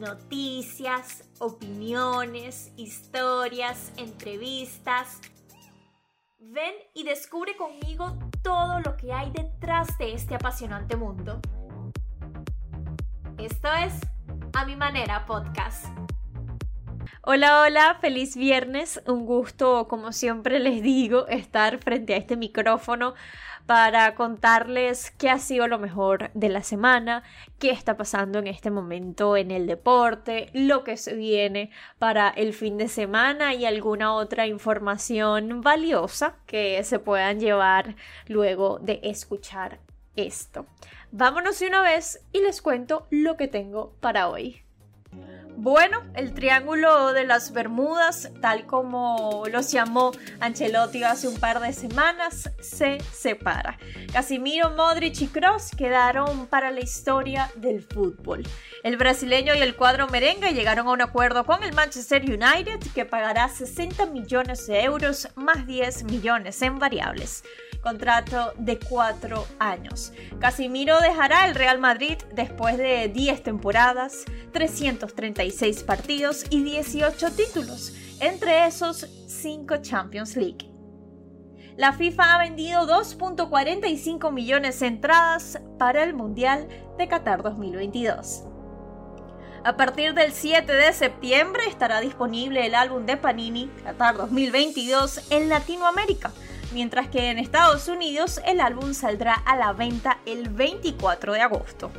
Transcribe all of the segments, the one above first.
noticias, opiniones, historias, entrevistas. Ven y descubre conmigo todo lo que hay detrás de este apasionante mundo. Esto es A Mi Manera Podcast. Hola, hola, feliz viernes. Un gusto, como siempre les digo, estar frente a este micrófono para contarles qué ha sido lo mejor de la semana, qué está pasando en este momento en el deporte, lo que se viene para el fin de semana y alguna otra información valiosa que se puedan llevar luego de escuchar esto. Vámonos de una vez y les cuento lo que tengo para hoy. Bueno, el Triángulo de las Bermudas, tal como los llamó Ancelotti hace un par de semanas, se separa. Casimiro, Modric y Kroos quedaron para la historia del fútbol. El brasileño y el cuadro merengue llegaron a un acuerdo con el Manchester United que pagará 60 millones de euros más 10 millones en variables contrato de cuatro años. Casimiro dejará el Real Madrid después de 10 temporadas, 336 partidos y 18 títulos, entre esos 5 Champions League. La FIFA ha vendido 2.45 millones de entradas para el Mundial de Qatar 2022. A partir del 7 de septiembre estará disponible el álbum de Panini Qatar 2022 en Latinoamérica mientras que en Estados Unidos el álbum saldrá a la venta el 24 de agosto.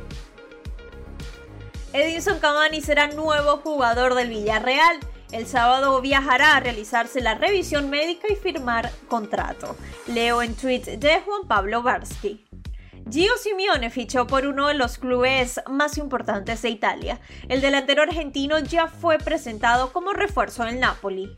Edinson Cavani será nuevo jugador del Villarreal. El sábado viajará a realizarse la revisión médica y firmar contrato. Leo en tweet de Juan Pablo Barsky. Gio Simeone fichó por uno de los clubes más importantes de Italia. El delantero argentino ya fue presentado como refuerzo en Napoli.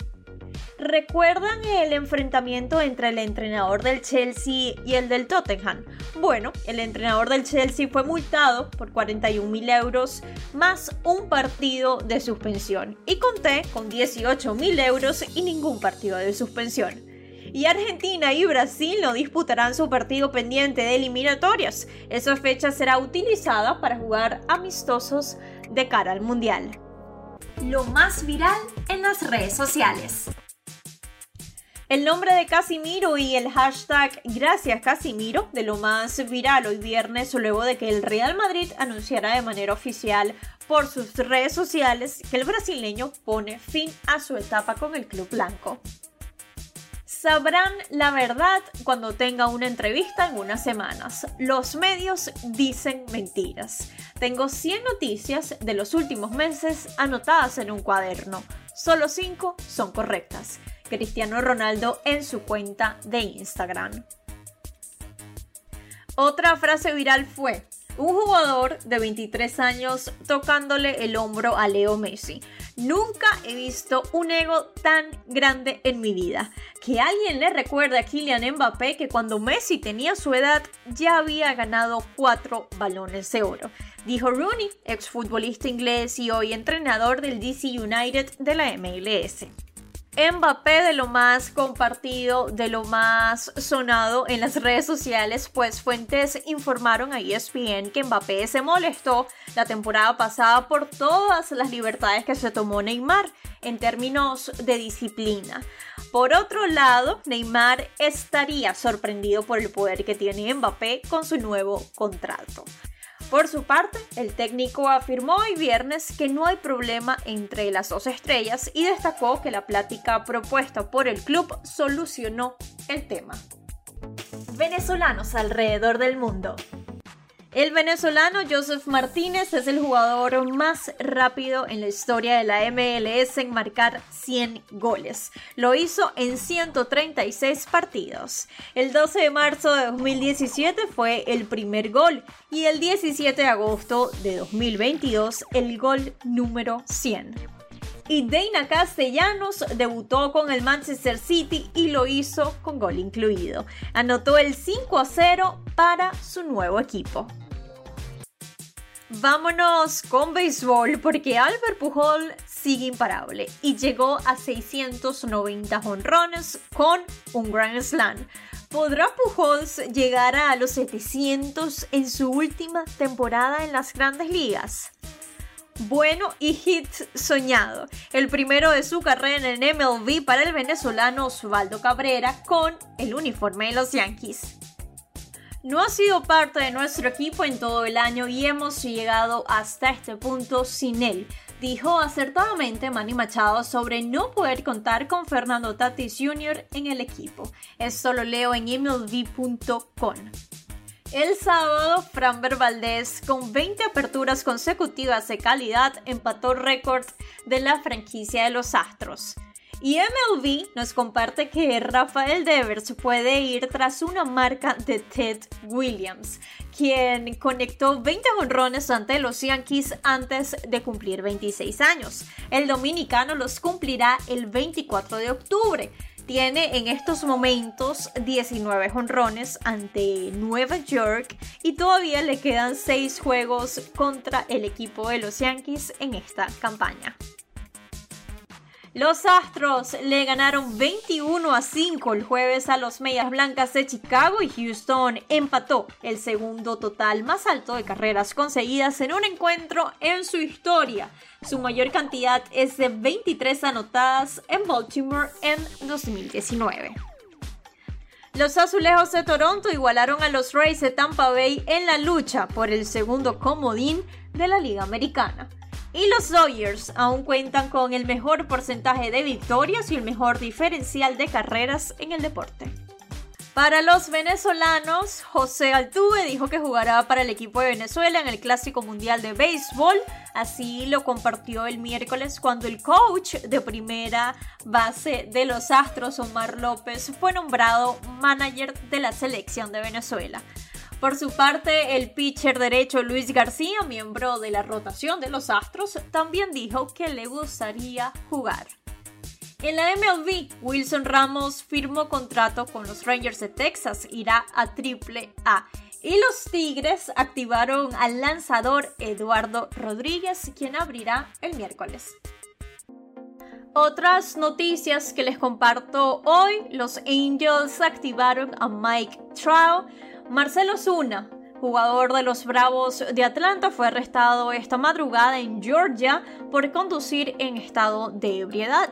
¿Recuerdan el enfrentamiento entre el entrenador del Chelsea y el del Tottenham? Bueno, el entrenador del Chelsea fue multado por 41 mil euros más un partido de suspensión y conté con 18 mil euros y ningún partido de suspensión. Y Argentina y Brasil no disputarán su partido pendiente de eliminatorias. Esa fecha será utilizada para jugar amistosos de cara al Mundial. Lo más viral en las redes sociales. El nombre de Casimiro y el hashtag Gracias Casimiro, de lo más viral hoy viernes, luego de que el Real Madrid anunciara de manera oficial por sus redes sociales que el brasileño pone fin a su etapa con el club blanco. Sabrán la verdad cuando tenga una entrevista en unas semanas. Los medios dicen mentiras. Tengo 100 noticias de los últimos meses anotadas en un cuaderno. Solo 5 son correctas. Cristiano Ronaldo en su cuenta de Instagram. Otra frase viral fue, un jugador de 23 años tocándole el hombro a Leo Messi. Nunca he visto un ego tan grande en mi vida. Que alguien le recuerde a Kylian Mbappé que cuando Messi tenía su edad ya había ganado cuatro balones de oro. Dijo Rooney, exfutbolista inglés y hoy entrenador del DC United de la MLS. Mbappé de lo más compartido, de lo más sonado en las redes sociales, pues fuentes informaron a ESPN que Mbappé se molestó la temporada pasada por todas las libertades que se tomó Neymar en términos de disciplina. Por otro lado, Neymar estaría sorprendido por el poder que tiene Mbappé con su nuevo contrato. Por su parte, el técnico afirmó hoy viernes que no hay problema entre las dos estrellas y destacó que la plática propuesta por el club solucionó el tema. Venezolanos alrededor del mundo. El venezolano Joseph Martínez es el jugador más rápido en la historia de la MLS en marcar 100 goles. Lo hizo en 136 partidos. El 12 de marzo de 2017 fue el primer gol y el 17 de agosto de 2022 el gol número 100 y Castellanos debutó con el Manchester City y lo hizo con gol incluido. Anotó el 5 a 0 para su nuevo equipo. Vámonos con béisbol porque Albert Pujol sigue imparable y llegó a 690 honrones con un Grand Slam. ¿Podrá Pujols llegar a los 700 en su última temporada en las grandes ligas? bueno y hit soñado. El primero de su carrera en el MLB para el venezolano Osvaldo Cabrera con el uniforme de los Yankees. No ha sido parte de nuestro equipo en todo el año y hemos llegado hasta este punto sin él, dijo acertadamente Manny Machado sobre no poder contar con Fernando Tatis Jr. en el equipo. Esto lo leo en mlb.com. El sábado, Framber Valdez, con 20 aperturas consecutivas de calidad, empató récord de la franquicia de los Astros. Y MLB nos comparte que Rafael Devers puede ir tras una marca de Ted Williams, quien conectó 20 honrones ante los Yankees antes de cumplir 26 años. El dominicano los cumplirá el 24 de octubre tiene en estos momentos 19 jonrones ante Nueva York y todavía le quedan 6 juegos contra el equipo de los Yankees en esta campaña. Los Astros le ganaron 21 a 5 el jueves a los Medias Blancas de Chicago y Houston empató el segundo total más alto de carreras conseguidas en un encuentro en su historia. Su mayor cantidad es de 23 anotadas en Baltimore en 2019. Los azulejos de Toronto igualaron a los Rays de Tampa Bay en la lucha por el segundo comodín de la Liga Americana. Y los Dodgers aún cuentan con el mejor porcentaje de victorias y el mejor diferencial de carreras en el deporte. Para los venezolanos, José Altuve dijo que jugará para el equipo de Venezuela en el Clásico Mundial de Béisbol. Así lo compartió el miércoles cuando el coach de primera base de los Astros, Omar López, fue nombrado manager de la selección de Venezuela. Por su parte, el pitcher derecho Luis García, miembro de la rotación de los Astros, también dijo que le gustaría jugar. En la MLB, Wilson Ramos firmó contrato con los Rangers de Texas, irá a Triple A. Y los Tigres activaron al lanzador Eduardo Rodríguez, quien abrirá el miércoles. Otras noticias que les comparto hoy, los Angels activaron a Mike Trout, Marcelo Zuna, jugador de los Bravos de Atlanta, fue arrestado esta madrugada en Georgia por conducir en estado de ebriedad.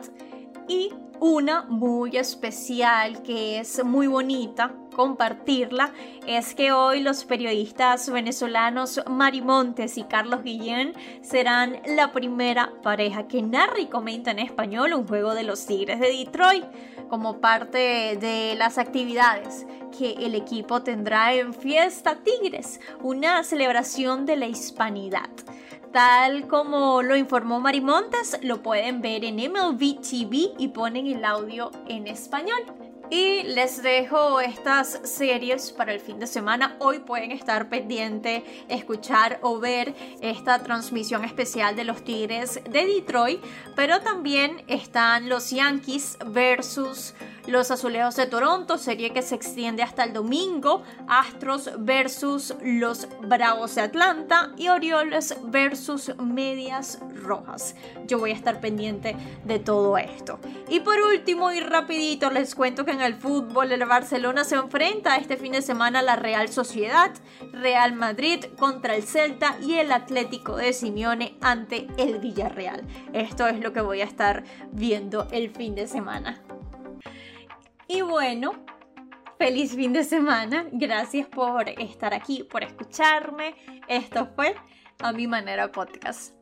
Y una muy especial que es muy bonita compartirla es que hoy los periodistas venezolanos Mari Montes y Carlos Guillén serán la primera pareja que narra y comenta en español un juego de los Tigres de Detroit como parte de las actividades que el equipo tendrá en Fiesta Tigres, una celebración de la hispanidad. Tal como lo informó Marimontes, lo pueden ver en MLB TV y ponen el audio en español. Y les dejo estas series para el fin de semana. Hoy pueden estar pendiente, escuchar o ver esta transmisión especial de los Tigres de Detroit. Pero también están los Yankees versus los Azulejos de Toronto, serie que se extiende hasta el domingo, Astros versus los Bravos de Atlanta y Orioles versus Medias Rojas. Yo voy a estar pendiente de todo esto. Y por último y rapidito les cuento que en el fútbol el Barcelona se enfrenta este fin de semana a la Real Sociedad, Real Madrid contra el Celta y el Atlético de Simeone ante el Villarreal. Esto es lo que voy a estar viendo el fin de semana. Y bueno, feliz fin de semana. Gracias por estar aquí, por escucharme. Esto fue A Mi Manera Podcast.